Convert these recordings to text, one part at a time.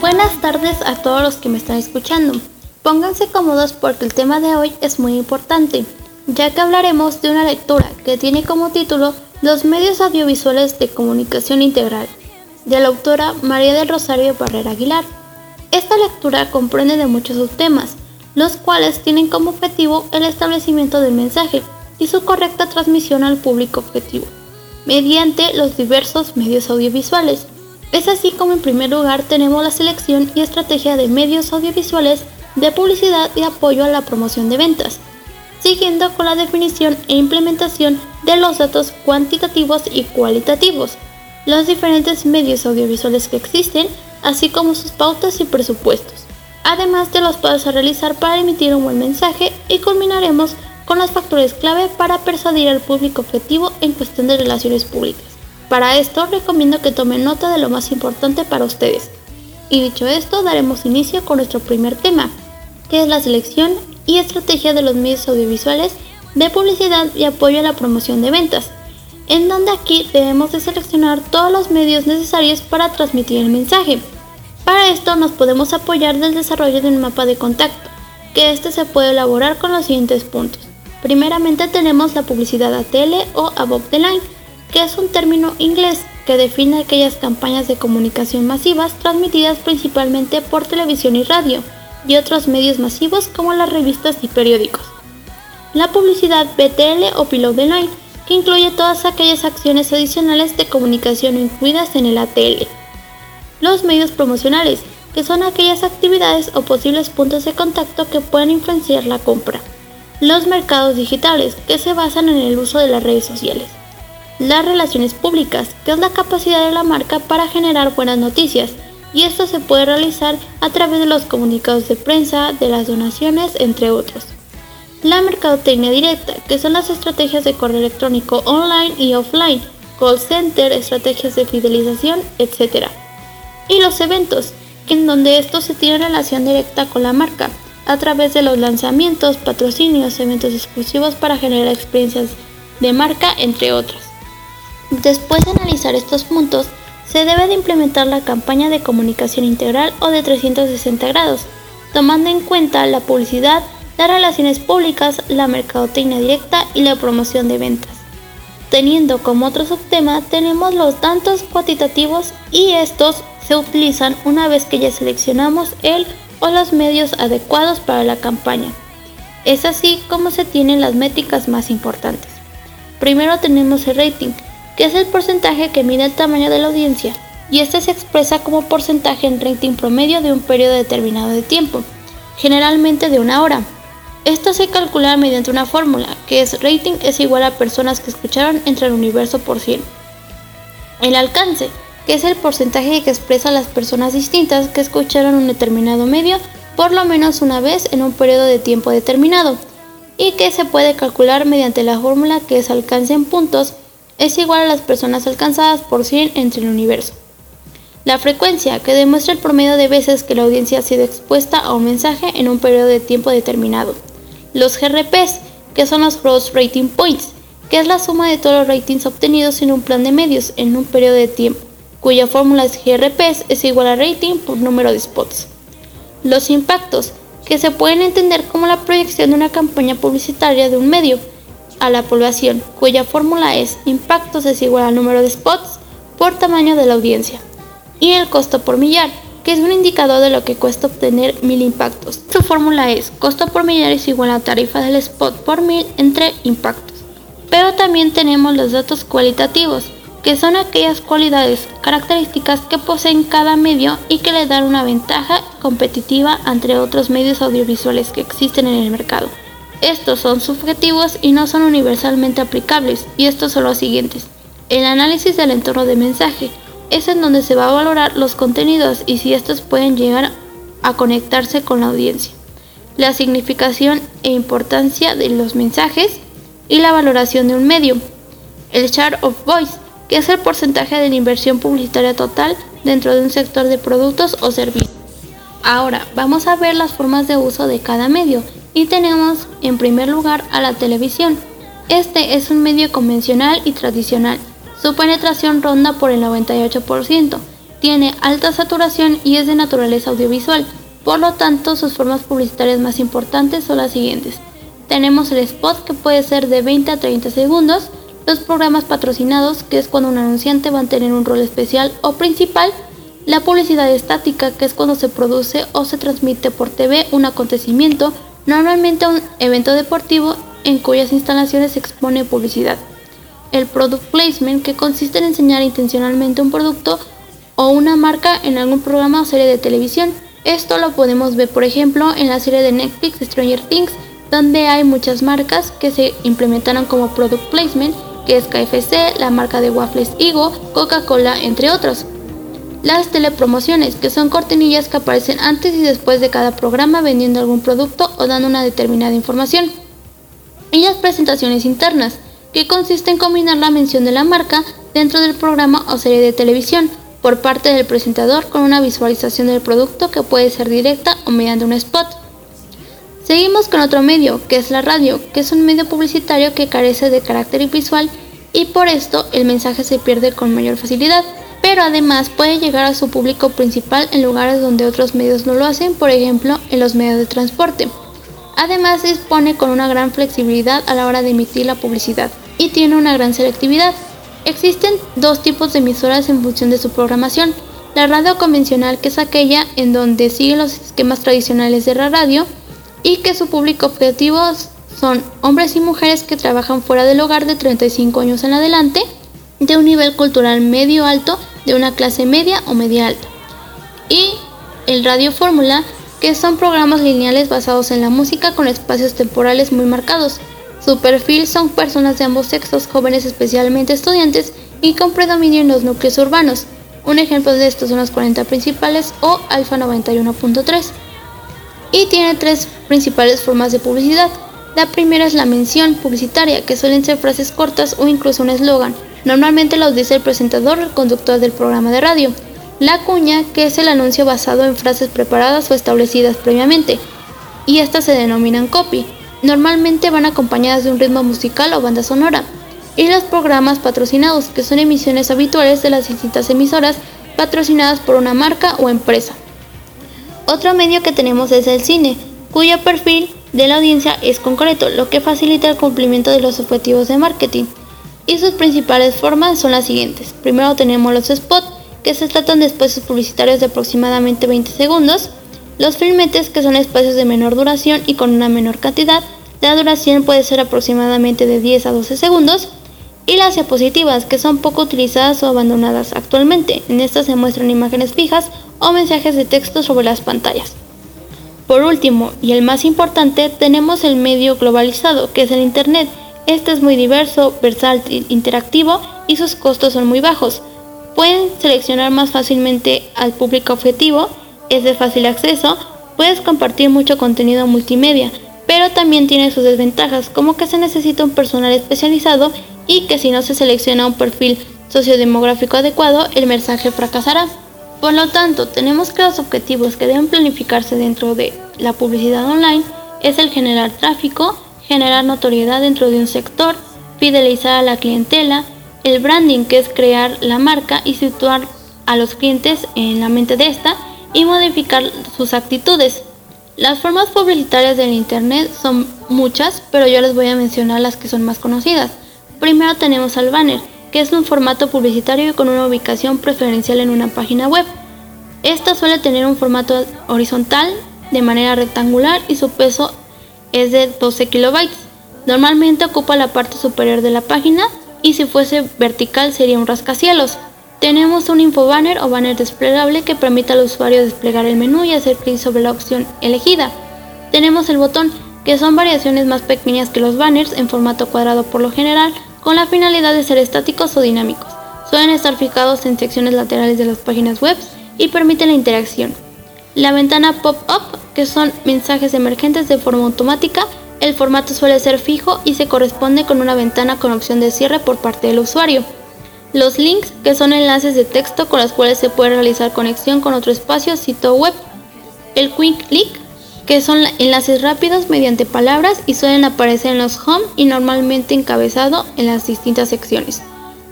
Buenas tardes a todos los que me están escuchando. Pónganse cómodos porque el tema de hoy es muy importante, ya que hablaremos de una lectura que tiene como título Los medios audiovisuales de comunicación integral, de la autora María del Rosario Barrera Aguilar. Esta lectura comprende de muchos subtemas, los cuales tienen como objetivo el establecimiento del mensaje y su correcta transmisión al público objetivo, mediante los diversos medios audiovisuales. Es así como en primer lugar tenemos la selección y estrategia de medios audiovisuales de publicidad y apoyo a la promoción de ventas, siguiendo con la definición e implementación de los datos cuantitativos y cualitativos, los diferentes medios audiovisuales que existen, así como sus pautas y presupuestos, además de los pasos a realizar para emitir un buen mensaje y culminaremos con los factores clave para persuadir al público objetivo en cuestión de relaciones públicas. Para esto recomiendo que tomen nota de lo más importante para ustedes. Y dicho esto, daremos inicio con nuestro primer tema, que es la selección y estrategia de los medios audiovisuales de publicidad y apoyo a la promoción de ventas, en donde aquí debemos de seleccionar todos los medios necesarios para transmitir el mensaje. Para esto nos podemos apoyar del desarrollo de un mapa de contacto, que este se puede elaborar con los siguientes puntos. Primeramente tenemos la publicidad a tele o above the line, que es un término inglés que define aquellas campañas de comunicación masivas transmitidas principalmente por televisión y radio y otros medios masivos como las revistas y periódicos. La publicidad BTL o below the line, que incluye todas aquellas acciones adicionales de comunicación incluidas en el ATL. Los medios promocionales, que son aquellas actividades o posibles puntos de contacto que pueden influenciar la compra. Los mercados digitales, que se basan en el uso de las redes sociales. Las relaciones públicas, que es la capacidad de la marca para generar buenas noticias, y esto se puede realizar a través de los comunicados de prensa, de las donaciones, entre otros. La mercadotecnia directa, que son las estrategias de correo electrónico online y offline, call center, estrategias de fidelización, etc. Y los eventos, en donde esto se tiene relación directa con la marca, a través de los lanzamientos, patrocinios, eventos exclusivos para generar experiencias de marca, entre otros. Después de analizar estos puntos, se debe de implementar la campaña de comunicación integral o de 360 grados, tomando en cuenta la publicidad, las relaciones públicas, la mercadotecnia directa y la promoción de ventas. Teniendo como otro subtema tenemos los datos cuantitativos y estos se utilizan una vez que ya seleccionamos el o los medios adecuados para la campaña. Es así como se tienen las métricas más importantes. Primero tenemos el rating, que es el porcentaje que mide el tamaño de la audiencia, y este se expresa como porcentaje en rating promedio de un periodo determinado de tiempo, generalmente de una hora. Esto se calcula mediante una fórmula, que es rating es igual a personas que escucharon entre el universo por 100. El alcance, que es el porcentaje que expresa las personas distintas que escucharon un determinado medio por lo menos una vez en un periodo de tiempo determinado, y que se puede calcular mediante la fórmula que es alcance en puntos es igual a las personas alcanzadas por 100 entre el universo. La frecuencia, que demuestra el promedio de veces que la audiencia ha sido expuesta a un mensaje en un periodo de tiempo determinado. Los GRPs, que son los Gross Rating Points, que es la suma de todos los ratings obtenidos en un plan de medios en un periodo de tiempo, cuya fórmula es GRPs es igual a rating por número de spots. Los impactos, que se pueden entender como la proyección de una campaña publicitaria de un medio, a la población, cuya fórmula es impactos es igual al número de spots por tamaño de la audiencia. Y el costo por millar, que es un indicador de lo que cuesta obtener mil impactos. Su fórmula es costo por millar es igual a tarifa del spot por mil entre impactos. Pero también tenemos los datos cualitativos, que son aquellas cualidades, características que poseen cada medio y que le dan una ventaja competitiva entre otros medios audiovisuales que existen en el mercado. Estos son subjetivos y no son universalmente aplicables, y estos son los siguientes. El análisis del entorno de mensaje es en donde se va a valorar los contenidos y si estos pueden llegar a conectarse con la audiencia. La significación e importancia de los mensajes y la valoración de un medio. El share of voice, que es el porcentaje de la inversión publicitaria total dentro de un sector de productos o servicios. Ahora, vamos a ver las formas de uso de cada medio y tenemos en primer lugar a la televisión. Este es un medio convencional y tradicional. Su penetración ronda por el 98%, tiene alta saturación y es de naturaleza audiovisual, por lo tanto sus formas publicitarias más importantes son las siguientes. Tenemos el spot que puede ser de 20 a 30 segundos, los programas patrocinados, que es cuando un anunciante va a tener un rol especial o principal, la publicidad estática, que es cuando se produce o se transmite por TV un acontecimiento, normalmente un evento deportivo en cuyas instalaciones se expone publicidad. El product placement, que consiste en enseñar intencionalmente un producto o una marca en algún programa o serie de televisión. Esto lo podemos ver, por ejemplo, en la serie de Netflix Stranger Things, donde hay muchas marcas que se implementaron como product placement, que es KFC, la marca de waffles Igo, Coca-Cola, entre otros. Las telepromociones, que son cortinillas que aparecen antes y después de cada programa vendiendo algún producto o dando una determinada información. Y las presentaciones internas, que consiste en combinar la mención de la marca dentro del programa o serie de televisión por parte del presentador con una visualización del producto que puede ser directa o mediante un spot. Seguimos con otro medio, que es la radio, que es un medio publicitario que carece de carácter visual y por esto el mensaje se pierde con mayor facilidad pero además puede llegar a su público principal en lugares donde otros medios no lo hacen, por ejemplo en los medios de transporte. Además dispone con una gran flexibilidad a la hora de emitir la publicidad y tiene una gran selectividad. Existen dos tipos de emisoras en función de su programación. La radio convencional, que es aquella en donde sigue los esquemas tradicionales de la radio y que su público objetivo son hombres y mujeres que trabajan fuera del hogar de 35 años en adelante, de un nivel cultural medio alto de una clase media o media alta. Y el Radio Fórmula, que son programas lineales basados en la música con espacios temporales muy marcados. Su perfil son personas de ambos sexos, jóvenes especialmente estudiantes y con predominio en los núcleos urbanos. Un ejemplo de estos son los 40 principales o Alfa 91.3. Y tiene tres principales formas de publicidad. La primera es la mención publicitaria, que suelen ser frases cortas o incluso un eslogan. Normalmente los dice el presentador o el conductor del programa de radio. La cuña, que es el anuncio basado en frases preparadas o establecidas previamente, y estas se denominan copy. Normalmente van acompañadas de un ritmo musical o banda sonora. Y los programas patrocinados, que son emisiones habituales de las distintas emisoras patrocinadas por una marca o empresa. Otro medio que tenemos es el cine, cuyo perfil de la audiencia es concreto, lo que facilita el cumplimiento de los objetivos de marketing. Y sus principales formas son las siguientes. Primero tenemos los spots, que se tratan de espacios publicitarios de aproximadamente 20 segundos, los filmetes, que son espacios de menor duración y con una menor cantidad, la duración puede ser aproximadamente de 10 a 12 segundos, y las diapositivas, que son poco utilizadas o abandonadas actualmente. En estas se muestran imágenes fijas o mensajes de texto sobre las pantallas. Por último, y el más importante, tenemos el medio globalizado, que es el Internet, este es muy diverso, versátil, interactivo y sus costos son muy bajos. Pueden seleccionar más fácilmente al público objetivo, es de fácil acceso, puedes compartir mucho contenido multimedia, pero también tiene sus desventajas, como que se necesita un personal especializado y que si no se selecciona un perfil sociodemográfico adecuado, el mensaje fracasará. Por lo tanto, tenemos que los objetivos que deben planificarse dentro de la publicidad online es el generar tráfico, generar notoriedad dentro de un sector, fidelizar a la clientela, el branding que es crear la marca y situar a los clientes en la mente de esta y modificar sus actitudes. Las formas publicitarias del Internet son muchas, pero yo les voy a mencionar las que son más conocidas. Primero tenemos al banner, que es un formato publicitario con una ubicación preferencial en una página web. Esta suele tener un formato horizontal de manera rectangular y su peso es de 12 kilobytes. Normalmente ocupa la parte superior de la página y si fuese vertical sería un rascacielos. Tenemos un infobanner o banner desplegable que permite al usuario desplegar el menú y hacer clic sobre la opción elegida. Tenemos el botón, que son variaciones más pequeñas que los banners en formato cuadrado por lo general, con la finalidad de ser estáticos o dinámicos. Suelen estar fijados en secciones laterales de las páginas web y permiten la interacción. La ventana pop-up que son mensajes emergentes de forma automática. El formato suele ser fijo y se corresponde con una ventana con opción de cierre por parte del usuario. Los links, que son enlaces de texto con los cuales se puede realizar conexión con otro espacio, sitio web. El quick link, que son enlaces rápidos mediante palabras y suelen aparecer en los home y normalmente encabezado en las distintas secciones.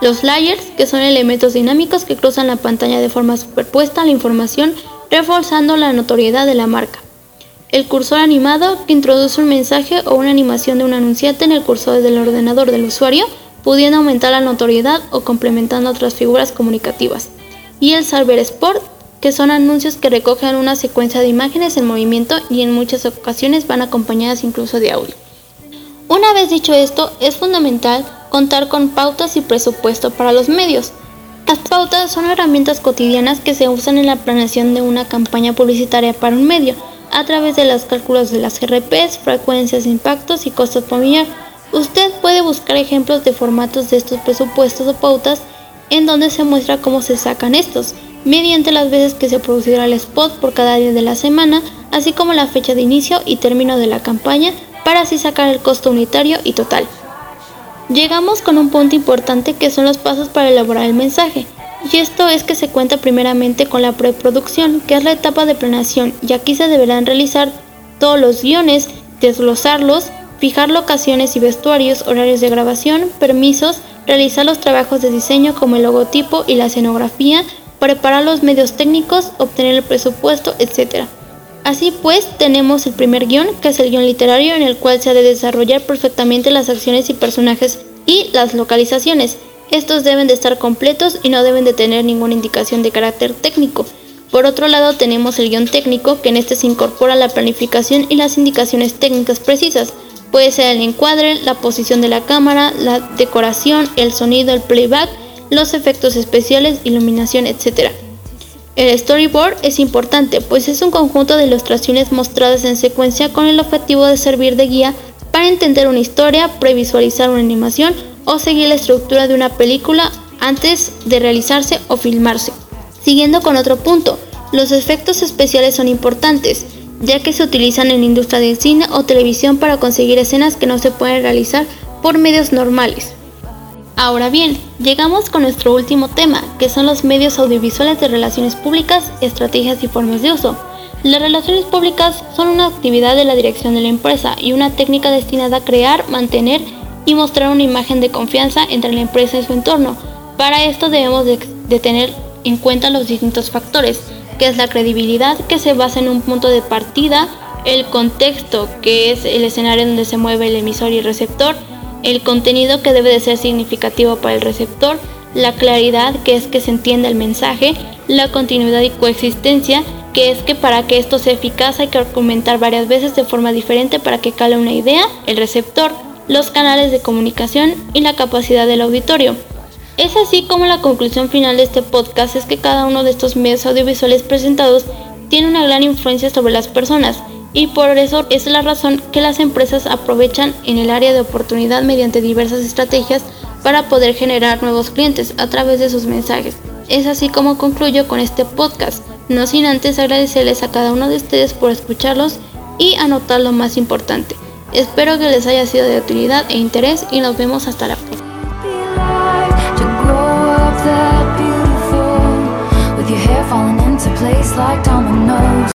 Los layers, que son elementos dinámicos que cruzan la pantalla de forma superpuesta a la información, reforzando la notoriedad de la marca. El cursor animado, que introduce un mensaje o una animación de un anunciante en el cursor del ordenador del usuario, pudiendo aumentar la notoriedad o complementando otras figuras comunicativas. Y el Server Sport, que son anuncios que recogen una secuencia de imágenes en movimiento y en muchas ocasiones van acompañadas incluso de audio. Una vez dicho esto, es fundamental contar con pautas y presupuesto para los medios. Las pautas son herramientas cotidianas que se usan en la planeación de una campaña publicitaria para un medio, a través de los cálculos de las GRPs, frecuencias, impactos y costos por millar Usted puede buscar ejemplos de formatos de estos presupuestos o pautas en donde se muestra cómo se sacan estos, mediante las veces que se producirá el spot por cada día de la semana, así como la fecha de inicio y término de la campaña, para así sacar el costo unitario y total. Llegamos con un punto importante que son los pasos para elaborar el mensaje, y esto es que se cuenta primeramente con la preproducción, que es la etapa de planeación, y aquí se deberán realizar todos los guiones, desglosarlos, fijar locaciones y vestuarios, horarios de grabación, permisos, realizar los trabajos de diseño como el logotipo y la escenografía, preparar los medios técnicos, obtener el presupuesto, etc. Así pues, tenemos el primer guion, que es el guion literario en el cual se ha de desarrollar perfectamente las acciones y personajes y las localizaciones. Estos deben de estar completos y no deben de tener ninguna indicación de carácter técnico. Por otro lado tenemos el guion técnico, que en este se incorpora la planificación y las indicaciones técnicas precisas, Puede ser el encuadre, la posición de la cámara, la decoración, el sonido, el playback, los efectos especiales, iluminación, etc. El storyboard es importante, pues es un conjunto de ilustraciones mostradas en secuencia con el objetivo de servir de guía para entender una historia, previsualizar una animación o seguir la estructura de una película antes de realizarse o filmarse. Siguiendo con otro punto, los efectos especiales son importantes ya que se utilizan en la industria del cine o televisión para conseguir escenas que no se pueden realizar por medios normales. Ahora bien, llegamos con nuestro último tema, que son los medios audiovisuales de relaciones públicas, estrategias y formas de uso. Las relaciones públicas son una actividad de la dirección de la empresa y una técnica destinada a crear, mantener y mostrar una imagen de confianza entre la empresa y su entorno. Para esto debemos de, tener en cuenta los distintos factores, que es la credibilidad, que se basa en un punto de partida, el contexto, que es el escenario donde se mueve el emisor y el receptor, el contenido que debe de ser significativo para el receptor, la claridad, que es que se entienda el mensaje, la continuidad y coexistencia, que es que para que esto sea eficaz hay que argumentar varias veces de forma diferente para que cale una idea, el receptor, los canales de comunicación y la capacidad del auditorio. Es así como la conclusión final de este podcast es que cada uno de estos medios audiovisuales presentados tiene una gran influencia sobre las personas y por eso es la razón que las empresas aprovechan en el área de oportunidad mediante diversas estrategias para poder generar nuevos clientes a través de sus mensajes. Es así como concluyo con este podcast, no sin antes agradecerles a cada uno de ustedes por escucharlos y anotar lo más importante. Espero que les haya sido de utilidad e interés y nos vemos hasta la próxima.